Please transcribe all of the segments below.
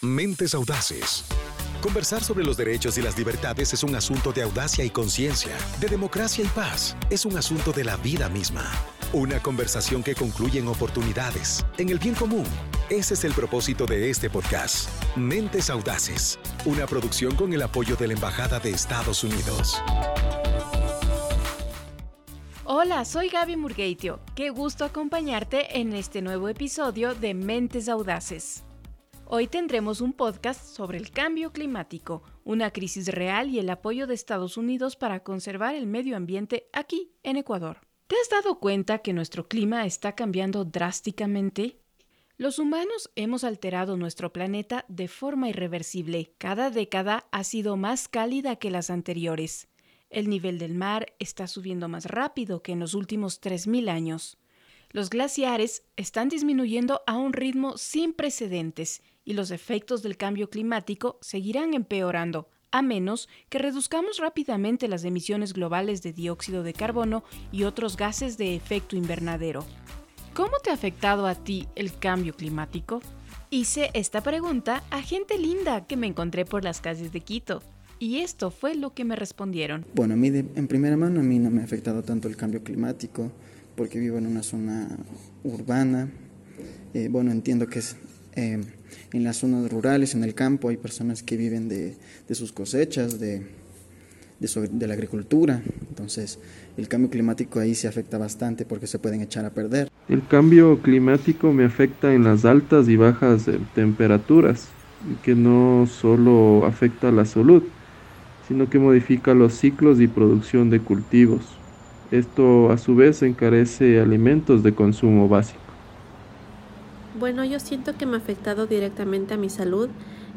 Mentes Audaces. Conversar sobre los derechos y las libertades es un asunto de audacia y conciencia, de democracia y paz. Es un asunto de la vida misma. Una conversación que concluye en oportunidades, en el bien común. Ese es el propósito de este podcast. Mentes Audaces. Una producción con el apoyo de la Embajada de Estados Unidos. Hola, soy Gaby Murgueitio. Qué gusto acompañarte en este nuevo episodio de Mentes Audaces. Hoy tendremos un podcast sobre el cambio climático, una crisis real y el apoyo de Estados Unidos para conservar el medio ambiente aquí, en Ecuador. ¿Te has dado cuenta que nuestro clima está cambiando drásticamente? Los humanos hemos alterado nuestro planeta de forma irreversible. Cada década ha sido más cálida que las anteriores. El nivel del mar está subiendo más rápido que en los últimos 3.000 años. Los glaciares están disminuyendo a un ritmo sin precedentes y los efectos del cambio climático seguirán empeorando, a menos que reduzcamos rápidamente las emisiones globales de dióxido de carbono y otros gases de efecto invernadero. ¿Cómo te ha afectado a ti el cambio climático? Hice esta pregunta a gente linda que me encontré por las calles de Quito. Y esto fue lo que me respondieron. Bueno, a mí en primera mano a mí no me ha afectado tanto el cambio climático porque vivo en una zona urbana. Eh, bueno, entiendo que eh, en las zonas rurales, en el campo, hay personas que viven de, sus cosechas, de, de, la agricultura. Entonces, el cambio climático ahí se afecta bastante porque se pueden echar a perder. El cambio climático me afecta en las altas y bajas temperaturas, que no solo afecta a la salud, sino que modifica los ciclos y producción de cultivos. Esto a su vez encarece alimentos de consumo básico. Bueno, yo siento que me ha afectado directamente a mi salud,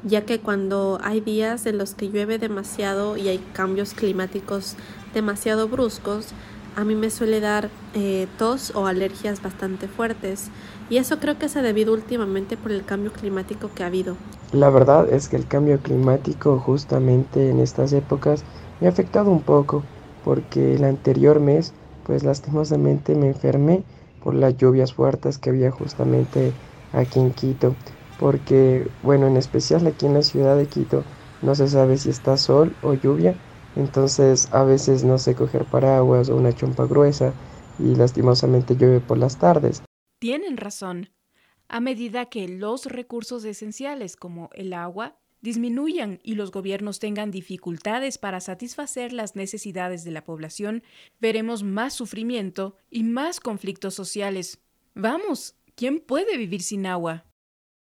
ya que cuando hay días en los que llueve demasiado y hay cambios climáticos demasiado bruscos, a mí me suele dar eh, tos o alergias bastante fuertes y eso creo que se ha debido últimamente por el cambio climático que ha habido. La verdad es que el cambio climático justamente en estas épocas me ha afectado un poco porque el anterior mes pues lastimosamente me enfermé por las lluvias fuertes que había justamente aquí en Quito porque bueno en especial aquí en la ciudad de Quito no se sabe si está sol o lluvia entonces a veces no sé coger paraguas o una chompa gruesa y lastimosamente llueve por las tardes. Tienen razón. A medida que los recursos esenciales como el agua disminuyan y los gobiernos tengan dificultades para satisfacer las necesidades de la población, veremos más sufrimiento y más conflictos sociales. Vamos, ¿quién puede vivir sin agua?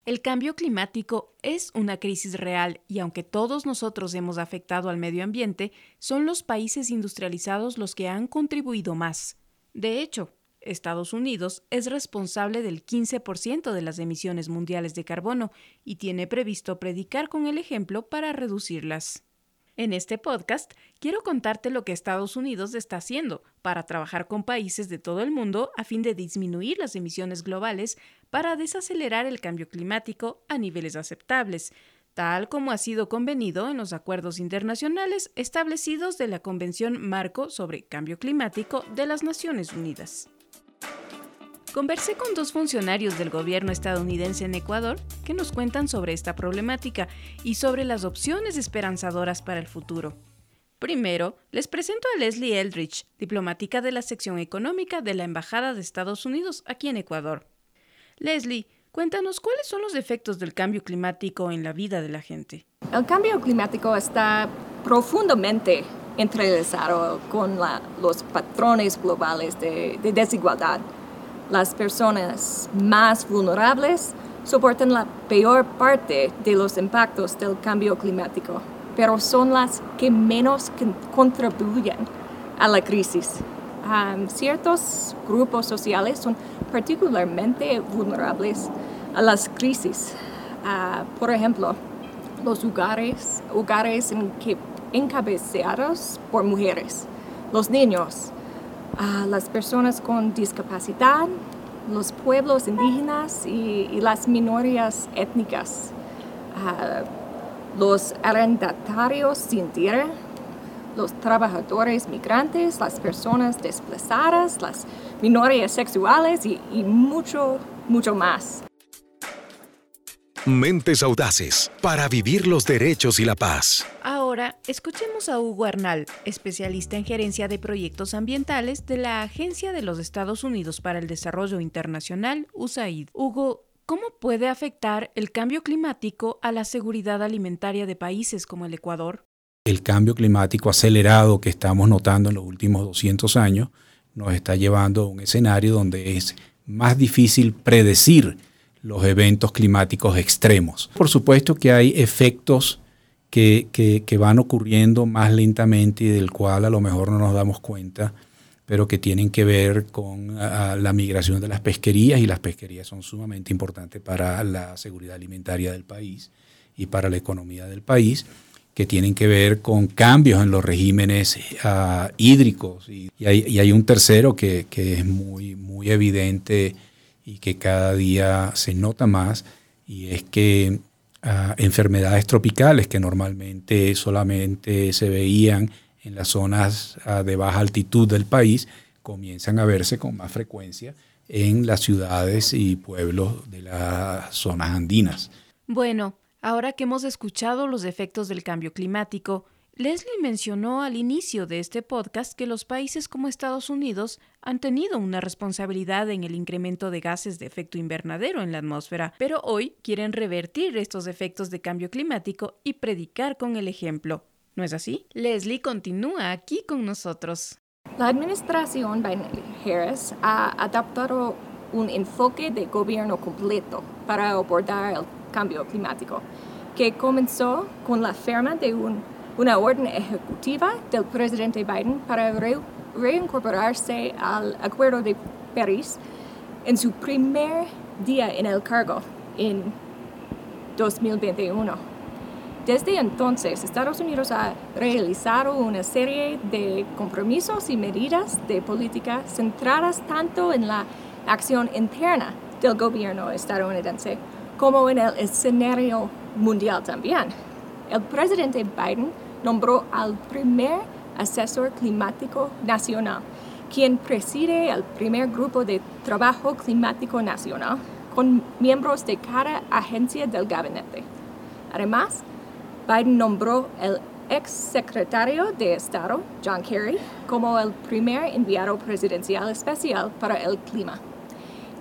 El cambio climático es una crisis real y aunque todos nosotros hemos afectado al medio ambiente, son los países industrializados los que han contribuido más. De hecho, Estados Unidos es responsable del 15% de las emisiones mundiales de carbono y tiene previsto predicar con el ejemplo para reducirlas. En este podcast quiero contarte lo que Estados Unidos está haciendo para trabajar con países de todo el mundo a fin de disminuir las emisiones globales para desacelerar el cambio climático a niveles aceptables, tal como ha sido convenido en los acuerdos internacionales establecidos de la Convención Marco sobre Cambio Climático de las Naciones Unidas. Conversé con dos funcionarios del gobierno estadounidense en Ecuador que nos cuentan sobre esta problemática y sobre las opciones esperanzadoras para el futuro. Primero, les presento a Leslie Eldridge, diplomática de la sección económica de la Embajada de Estados Unidos aquí en Ecuador. Leslie, cuéntanos cuáles son los efectos del cambio climático en la vida de la gente. El cambio climático está profundamente entrelazado con los patrones globales de, de desigualdad las personas más vulnerables soportan la peor parte de los impactos del cambio climático, pero son las que menos contribuyen a la crisis. ciertos grupos sociales son particularmente vulnerables a las crisis. Ah, por ejemplo, los hogares, hogares encabezados por mujeres, los niños, a las personas con discapacidad, los pueblos indígenas y, las minorías étnicas, los arrendatarios sin tierra, los trabajadores migrantes, las personas desplazadas, las minorías sexuales y, y mucho, mucho más. Mentes Audaces para vivir los derechos y la paz. Ahora, escuchemos a Hugo Arnal, especialista en gerencia de proyectos ambientales de la Agencia de los Estados Unidos para el Desarrollo Internacional, USAID. Hugo, ¿cómo puede afectar el cambio climático a la seguridad alimentaria de países como el Ecuador? El cambio climático acelerado que estamos notando en los últimos 200 años nos está llevando a un escenario donde es más difícil predecir los eventos climáticos extremos. Por supuesto que hay efectos que, van ocurriendo más lentamente y del cual a lo mejor no nos damos cuenta, pero que tienen que ver con la migración de las pesquerías y las pesquerías son sumamente importantes para la seguridad alimentaria del país y para la economía del país que tienen que ver con cambios en los regímenes ah, hídricos. Y, hay, un tercero que, que es muy, muy evidente y que cada día se nota más, y es que enfermedades tropicales que normalmente solamente se veían en las zonas ah, de baja altitud del país, comienzan a verse con más frecuencia en las ciudades y pueblos de las zonas andinas. Bueno, ahora que hemos escuchado los efectos del cambio climático, Leslie mencionó al inicio de este podcast que los países como Estados Unidos han tenido una responsabilidad en el incremento de gases de efecto invernadero en la atmósfera, pero hoy quieren revertir estos efectos de cambio climático y predicar con el ejemplo. ¿No es así? Leslie continúa aquí con nosotros. La administración Biden-Harris ha adaptado un enfoque de gobierno completo para abordar el cambio climático, que comenzó con la firma de un una orden ejecutiva del presidente Biden para reincorporarse al Acuerdo de París en su primer día en el cargo en 2021. Desde entonces, Estados Unidos ha realizado una serie de compromisos y medidas de política centradas tanto en la acción interna del gobierno estadounidense como en el escenario mundial también. El presidente Biden nombró al primer asesor climático nacional, quien preside el primer grupo de trabajo climático nacional con miembros de cada agencia del gabinete. Además, Biden nombró el ex secretario de Estado, John Kerry, como el primer enviado presidencial especial para el clima.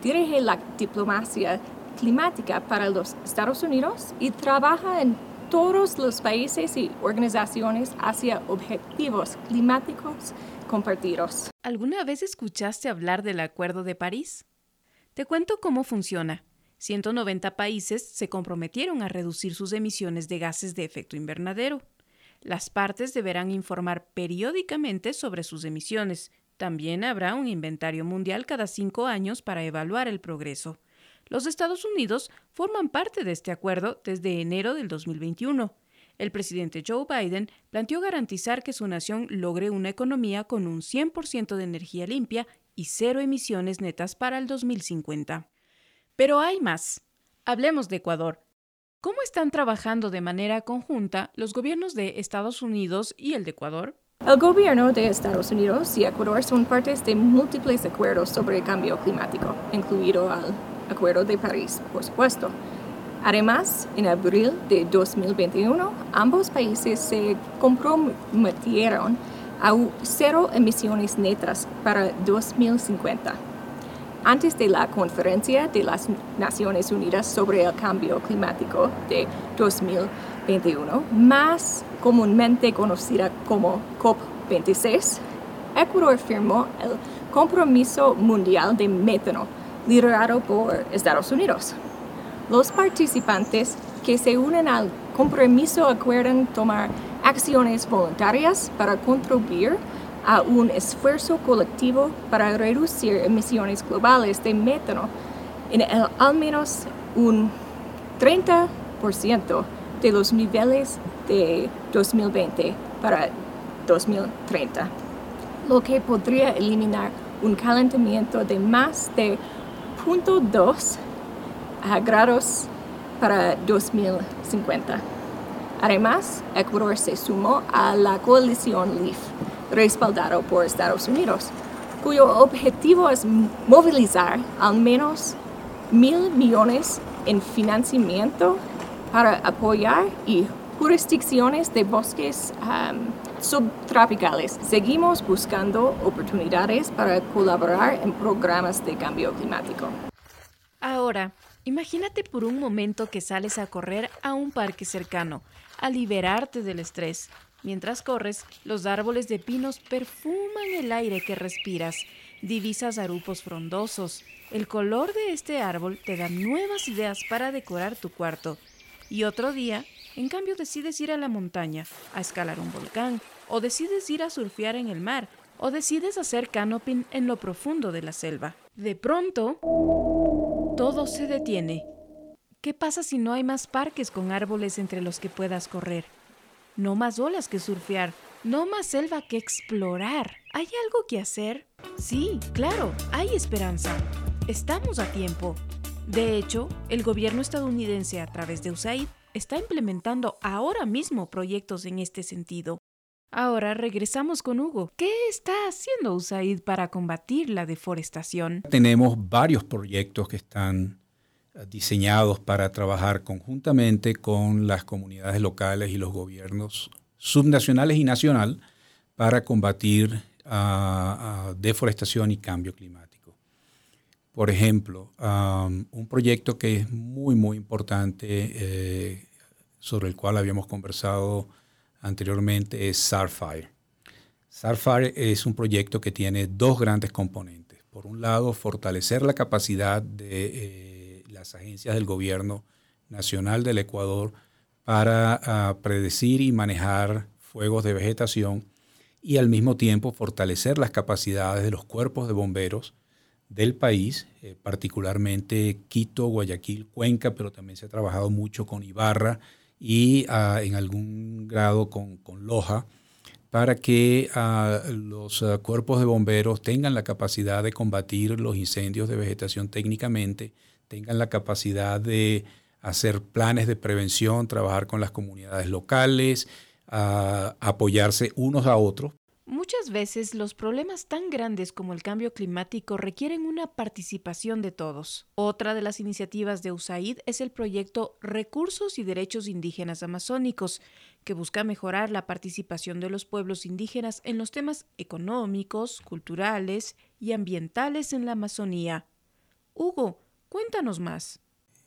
Dirige la diplomacia climática para los Estados Unidos y trabaja en todos los países y organizaciones hacia objetivos climáticos compartidos. ¿Alguna vez escuchaste hablar del Acuerdo de París? Te cuento cómo funciona. 190 países se comprometieron a reducir sus emisiones de gases de efecto invernadero. Las partes deberán informar periódicamente sobre sus emisiones. También habrá un inventario mundial cada cinco años para evaluar el progreso. Los Estados Unidos forman parte de este acuerdo desde enero del 2021. El presidente Joe Biden planteó garantizar que su nación logre una economía con un 100% de energía limpia y cero emisiones netas para el 2050. Pero hay más. Hablemos de Ecuador. ¿Cómo están trabajando de manera conjunta los gobiernos de Estados Unidos y el de Ecuador? El gobierno de Estados Unidos y Ecuador son partes de múltiples acuerdos sobre el cambio climático, incluido el Acuerdo de París, por supuesto. Además, en abril de 2021, ambos países se comprometieron a cero emisiones netas para 2050. Antes de la conferencia de las Naciones Unidas sobre el cambio climático de 2021, más comúnmente conocida como COP26, Ecuador firmó el Compromiso Mundial de Metano liderado por Estados Unidos. Los participantes que se unen al compromiso acuerdan tomar acciones voluntarias para contribuir a un esfuerzo colectivo para reducir emisiones globales de metano en al menos un 30% de los niveles de 2020 para 2030, lo que podría eliminar un calentamiento de más de 2 grados para 2050. Además, Ecuador se sumó a la coalición LEAF, respaldado por Estados Unidos, cuyo objetivo es movilizar al menos mil millones en financiamiento para apoyar y jurisdicciones de bosques subtropicales. Seguimos buscando oportunidades para colaborar en programas de cambio climático. Ahora, imagínate por un momento que sales a correr a un parque cercano, a liberarte del estrés. Mientras corres, los árboles de pinos perfuman el aire que respiras. Divisas arupos frondosos. El color de este árbol te da nuevas ideas para decorar tu cuarto. Y otro día, en cambio, decides ir a la montaña, a escalar un volcán, o decides ir a surfear en el mar, o decides hacer canoping en lo profundo de la selva. De pronto, todo se detiene. ¿Qué pasa si no hay más parques con árboles entre los que puedas correr? No más olas que surfear, no más selva que explorar. ¿Hay algo que hacer? Sí, claro, hay esperanza. Estamos a tiempo. De hecho, el gobierno estadounidense a través de USAID está implementando ahora mismo proyectos en este sentido. Ahora regresamos con Hugo. ¿Qué está haciendo USAID para combatir la deforestación? Tenemos varios proyectos que están eh, diseñados para trabajar conjuntamente con las comunidades locales y los gobiernos subnacionales y nacional para combatir uh, deforestación y cambio climático. Por ejemplo, un proyecto que es muy, muy importante eh, sobre el cual habíamos conversado anteriormente es SARFIRE. SARFIRE es un proyecto que tiene dos grandes componentes. Por un lado, fortalecer la capacidad de eh, las agencias del gobierno nacional del Ecuador para ah, predecir y manejar fuegos de vegetación y al mismo tiempo fortalecer las capacidades de los cuerpos de bomberos del país, eh, particularmente Quito, Guayaquil, Cuenca, pero también se ha trabajado mucho con Ibarra y ah, en algún grado con, Loja, para que ah, los ah, cuerpos de bomberos tengan la capacidad de combatir los incendios de vegetación técnicamente, tengan la capacidad de hacer planes de prevención, trabajar con las comunidades locales, apoyarse unos a otros Muchas veces los problemas tan grandes como el cambio climático requieren una participación de todos. Otra de las iniciativas de USAID es el proyecto Recursos y Derechos Indígenas Amazónicos, que busca mejorar la participación de los pueblos indígenas en los temas económicos, culturales y ambientales en la Amazonía. Hugo, cuéntanos más.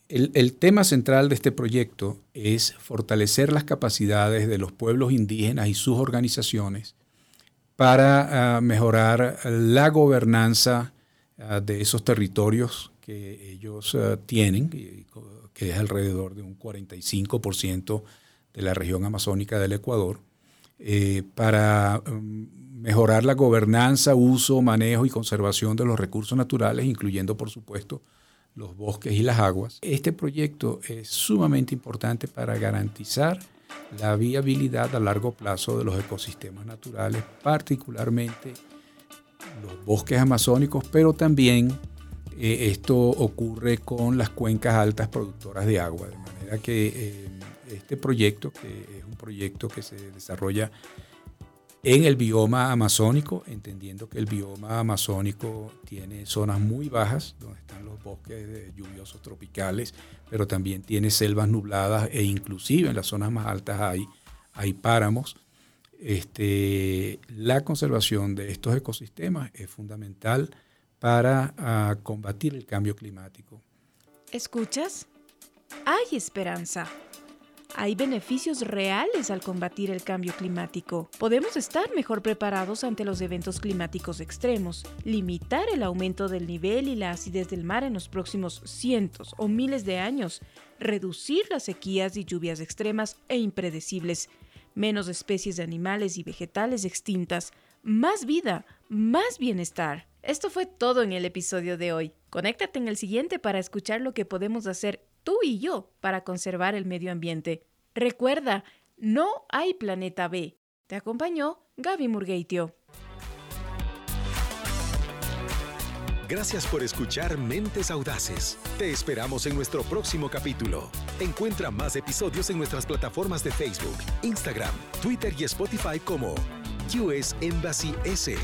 El, el, tema central de este proyecto es fortalecer las capacidades de los pueblos indígenas y sus organizaciones para ah, mejorar la gobernanza ah, de esos territorios que ellos ah, tienen, que es alrededor de un 45% de la región amazónica del Ecuador, eh, para mm, mejorar la gobernanza, uso, manejo y conservación de los recursos naturales, incluyendo, por supuesto, los bosques y las aguas. Este proyecto es sumamente importante para garantizar la viabilidad a largo plazo de los ecosistemas naturales, particularmente los bosques amazónicos, pero también eh, esto ocurre con las cuencas altas productoras de agua, de manera que eh, este proyecto, que es un proyecto que se desarrolla en el bioma amazónico, entendiendo que el bioma amazónico tiene zonas muy bajas, donde están los bosques lluviosos tropicales, pero también tiene selvas nubladas e inclusive en las zonas más altas hay, hay páramos. Este, la conservación de estos ecosistemas es fundamental para ah, combatir el cambio climático. ¿Escuchas? Hay esperanza. Hay beneficios reales al combatir el cambio climático. Podemos estar mejor preparados ante los eventos climáticos extremos, limitar el aumento del nivel y la acidez del mar en los próximos cientos o miles de años, reducir las sequías y lluvias extremas e impredecibles, menos especies de animales y vegetales extintas, más vida, más bienestar. Esto fue todo en el episodio de hoy. Conéctate en el siguiente para escuchar lo que podemos hacer tú y yo para conservar el medio ambiente. Recuerda, no hay planeta B. Te acompañó Gaby Murgueitio. Gracias por escuchar Mentes Audaces. Te esperamos en nuestro próximo capítulo. Encuentra más episodios en nuestras plataformas de Facebook, Instagram, Twitter y Spotify como US Embassy S.